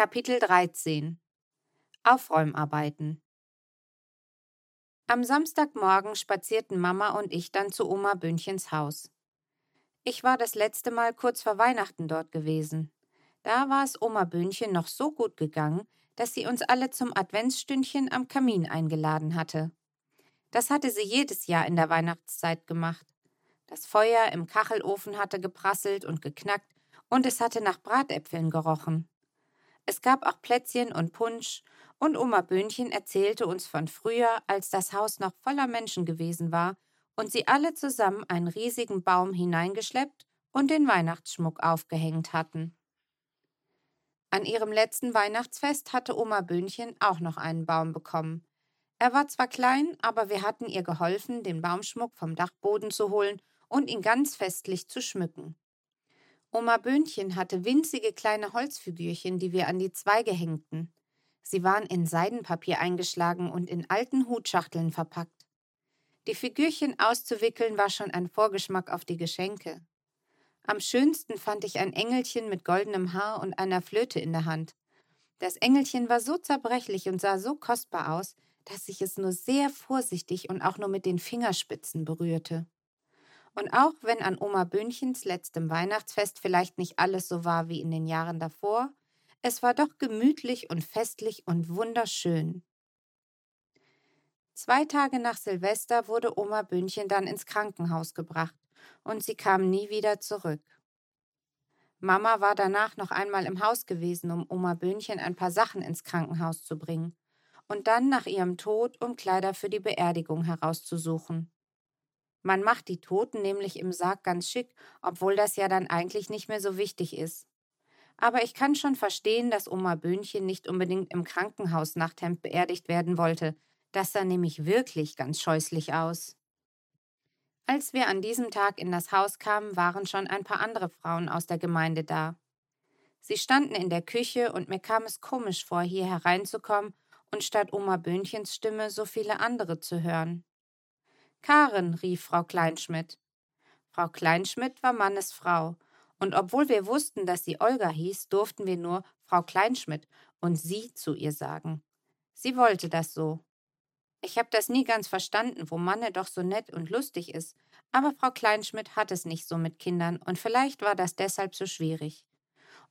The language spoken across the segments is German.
Kapitel 13 Aufräumarbeiten Am Samstagmorgen spazierten Mama und ich dann zu Oma Bündchens Haus. Ich war das letzte Mal kurz vor Weihnachten dort gewesen. Da war es Oma Bündchen noch so gut gegangen, dass sie uns alle zum Adventsstündchen am Kamin eingeladen hatte. Das hatte sie jedes Jahr in der Weihnachtszeit gemacht. Das Feuer im Kachelofen hatte geprasselt und geknackt und es hatte nach Bratäpfeln gerochen. Es gab auch Plätzchen und Punsch, und Oma Böhnchen erzählte uns von früher, als das Haus noch voller Menschen gewesen war und sie alle zusammen einen riesigen Baum hineingeschleppt und den Weihnachtsschmuck aufgehängt hatten. An ihrem letzten Weihnachtsfest hatte Oma Böhnchen auch noch einen Baum bekommen. Er war zwar klein, aber wir hatten ihr geholfen, den Baumschmuck vom Dachboden zu holen und ihn ganz festlich zu schmücken. Oma Böhnchen hatte winzige kleine Holzfigürchen, die wir an die Zweige hängten. Sie waren in Seidenpapier eingeschlagen und in alten Hutschachteln verpackt. Die Figürchen auszuwickeln war schon ein Vorgeschmack auf die Geschenke. Am schönsten fand ich ein Engelchen mit goldenem Haar und einer Flöte in der Hand. Das Engelchen war so zerbrechlich und sah so kostbar aus, dass ich es nur sehr vorsichtig und auch nur mit den Fingerspitzen berührte. Und auch wenn an Oma Böhnchens letztem Weihnachtsfest vielleicht nicht alles so war wie in den Jahren davor, es war doch gemütlich und festlich und wunderschön. Zwei Tage nach Silvester wurde Oma Böhnchen dann ins Krankenhaus gebracht und sie kam nie wieder zurück. Mama war danach noch einmal im Haus gewesen, um Oma Böhnchen ein paar Sachen ins Krankenhaus zu bringen und dann nach ihrem Tod, um Kleider für die Beerdigung herauszusuchen. Man macht die Toten nämlich im Sarg ganz schick, obwohl das ja dann eigentlich nicht mehr so wichtig ist. Aber ich kann schon verstehen, dass Oma Böhnchen nicht unbedingt im Krankenhaus Nachthemd beerdigt werden wollte. Das sah nämlich wirklich ganz scheußlich aus. Als wir an diesem Tag in das Haus kamen, waren schon ein paar andere Frauen aus der Gemeinde da. Sie standen in der Küche und mir kam es komisch vor, hier hereinzukommen und statt Oma Böhnchens Stimme so viele andere zu hören. Karen, rief Frau Kleinschmidt. Frau Kleinschmidt war Mannes Frau, und obwohl wir wussten, dass sie Olga hieß, durften wir nur Frau Kleinschmidt und sie zu ihr sagen. Sie wollte das so. Ich habe das nie ganz verstanden, wo Manne doch so nett und lustig ist, aber Frau Kleinschmidt hat es nicht so mit Kindern und vielleicht war das deshalb so schwierig.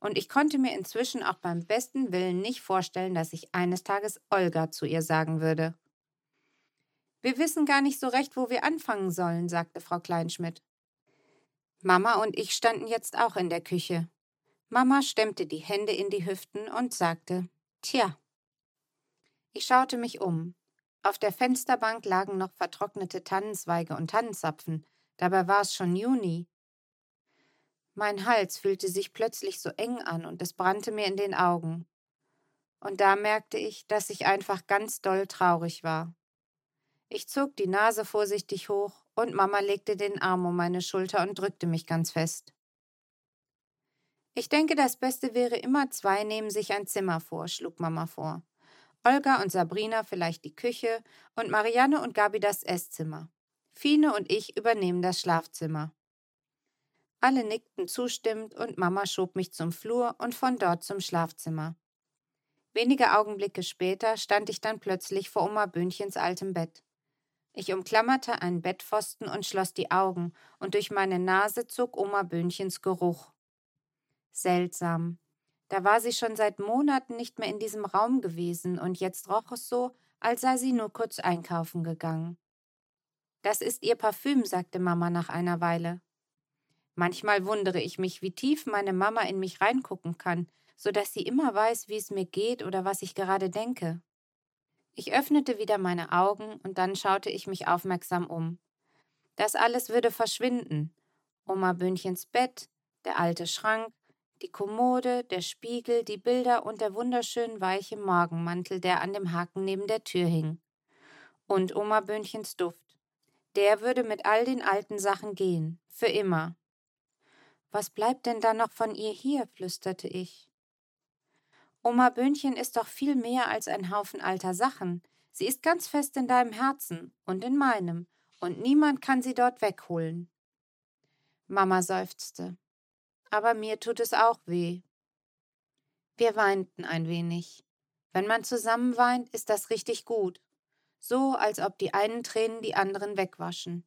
Und ich konnte mir inzwischen auch beim besten Willen nicht vorstellen, dass ich eines Tages Olga zu ihr sagen würde. Wir wissen gar nicht so recht, wo wir anfangen sollen, sagte Frau Kleinschmidt. Mama und ich standen jetzt auch in der Küche. Mama stemmte die Hände in die Hüften und sagte Tja. Ich schaute mich um. Auf der Fensterbank lagen noch vertrocknete Tannenzweige und Tannenzapfen, dabei war es schon Juni. Mein Hals fühlte sich plötzlich so eng an und es brannte mir in den Augen. Und da merkte ich, dass ich einfach ganz doll traurig war. Ich zog die Nase vorsichtig hoch und Mama legte den Arm um meine Schulter und drückte mich ganz fest. Ich denke, das Beste wäre immer zwei nehmen sich ein Zimmer vor, schlug Mama vor. Olga und Sabrina vielleicht die Küche und Marianne und Gabi das Esszimmer. Fine und ich übernehmen das Schlafzimmer. Alle nickten zustimmend und Mama schob mich zum Flur und von dort zum Schlafzimmer. Wenige Augenblicke später stand ich dann plötzlich vor Oma Böhnchens altem Bett. Ich umklammerte einen Bettpfosten und schloss die Augen, und durch meine Nase zog Oma Böhnchens Geruch. Seltsam. Da war sie schon seit Monaten nicht mehr in diesem Raum gewesen, und jetzt roch es so, als sei sie nur kurz einkaufen gegangen. Das ist ihr Parfüm, sagte Mama nach einer Weile. Manchmal wundere ich mich, wie tief meine Mama in mich reingucken kann, so dass sie immer weiß, wie es mir geht oder was ich gerade denke. Ich öffnete wieder meine Augen und dann schaute ich mich aufmerksam um. Das alles würde verschwinden. Oma Bündchens Bett, der alte Schrank, die Kommode, der Spiegel, die Bilder und der wunderschön weiche Morgenmantel, der an dem Haken neben der Tür hing. Und Oma Bündchens Duft. Der würde mit all den alten Sachen gehen, für immer. Was bleibt denn da noch von ihr hier? flüsterte ich. Oma Böhnchen ist doch viel mehr als ein Haufen alter Sachen. Sie ist ganz fest in deinem Herzen und in meinem, und niemand kann sie dort wegholen. Mama seufzte. Aber mir tut es auch weh. Wir weinten ein wenig. Wenn man zusammen weint, ist das richtig gut. So, als ob die einen Tränen die anderen wegwaschen.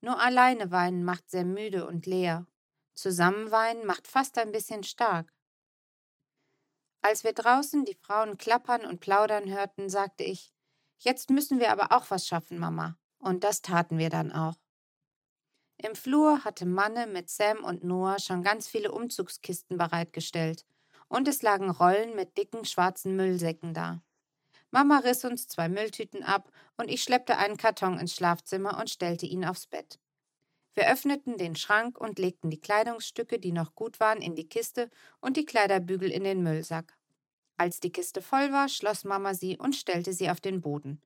Nur alleine weinen macht sehr müde und leer. Zusammen weinen macht fast ein bisschen stark. Als wir draußen die Frauen klappern und plaudern hörten, sagte ich, jetzt müssen wir aber auch was schaffen, Mama. Und das taten wir dann auch. Im Flur hatte Manne mit Sam und Noah schon ganz viele Umzugskisten bereitgestellt, und es lagen Rollen mit dicken schwarzen Müllsäcken da. Mama riss uns zwei Mülltüten ab, und ich schleppte einen Karton ins Schlafzimmer und stellte ihn aufs Bett. Wir öffneten den Schrank und legten die Kleidungsstücke, die noch gut waren, in die Kiste und die Kleiderbügel in den Müllsack. Als die Kiste voll war, schloss Mama sie und stellte sie auf den Boden.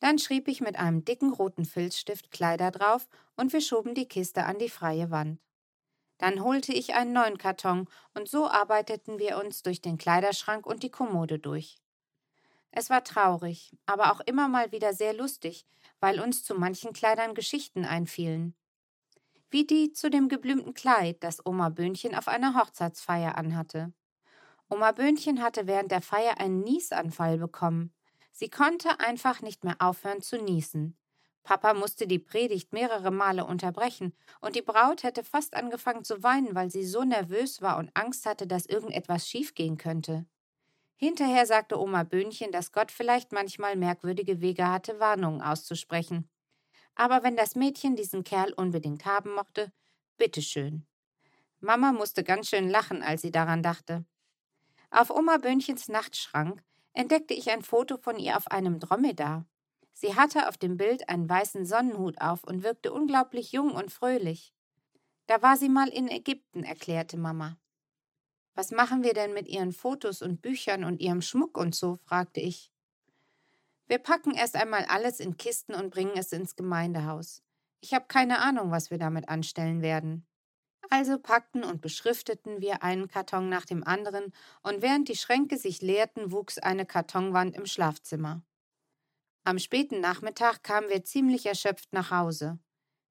Dann schrieb ich mit einem dicken roten Filzstift Kleider drauf und wir schoben die Kiste an die freie Wand. Dann holte ich einen neuen Karton und so arbeiteten wir uns durch den Kleiderschrank und die Kommode durch. Es war traurig, aber auch immer mal wieder sehr lustig, weil uns zu manchen Kleidern Geschichten einfielen. Wie die zu dem geblümten Kleid, das Oma Böhnchen auf einer Hochzeitsfeier anhatte. Oma Böhnchen hatte während der Feier einen Niesanfall bekommen. Sie konnte einfach nicht mehr aufhören zu niesen. Papa musste die Predigt mehrere Male unterbrechen, und die Braut hätte fast angefangen zu weinen, weil sie so nervös war und Angst hatte, dass irgendetwas schiefgehen könnte. Hinterher sagte Oma Böhnchen, dass Gott vielleicht manchmal merkwürdige Wege hatte, Warnungen auszusprechen. Aber wenn das Mädchen diesen Kerl unbedingt haben mochte, bitteschön. Mama musste ganz schön lachen, als sie daran dachte. Auf Oma Böhnchens Nachtschrank entdeckte ich ein Foto von ihr auf einem Dromedar. Sie hatte auf dem Bild einen weißen Sonnenhut auf und wirkte unglaublich jung und fröhlich. Da war sie mal in Ägypten, erklärte Mama. Was machen wir denn mit ihren Fotos und Büchern und ihrem Schmuck und so? fragte ich. Wir packen erst einmal alles in Kisten und bringen es ins Gemeindehaus. Ich habe keine Ahnung, was wir damit anstellen werden. Also packten und beschrifteten wir einen Karton nach dem anderen, und während die Schränke sich leerten, wuchs eine Kartonwand im Schlafzimmer. Am späten Nachmittag kamen wir ziemlich erschöpft nach Hause.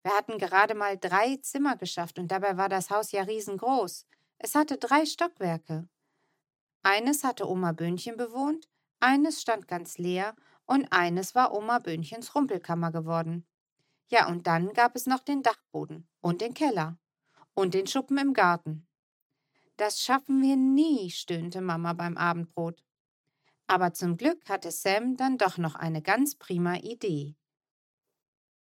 Wir hatten gerade mal drei Zimmer geschafft, und dabei war das Haus ja riesengroß. Es hatte drei Stockwerke. Eines hatte Oma Böhnchen bewohnt, eines stand ganz leer und eines war Oma Böhnchens Rumpelkammer geworden. Ja, und dann gab es noch den Dachboden und den Keller und den Schuppen im Garten. Das schaffen wir nie, stöhnte Mama beim Abendbrot. Aber zum Glück hatte Sam dann doch noch eine ganz prima Idee.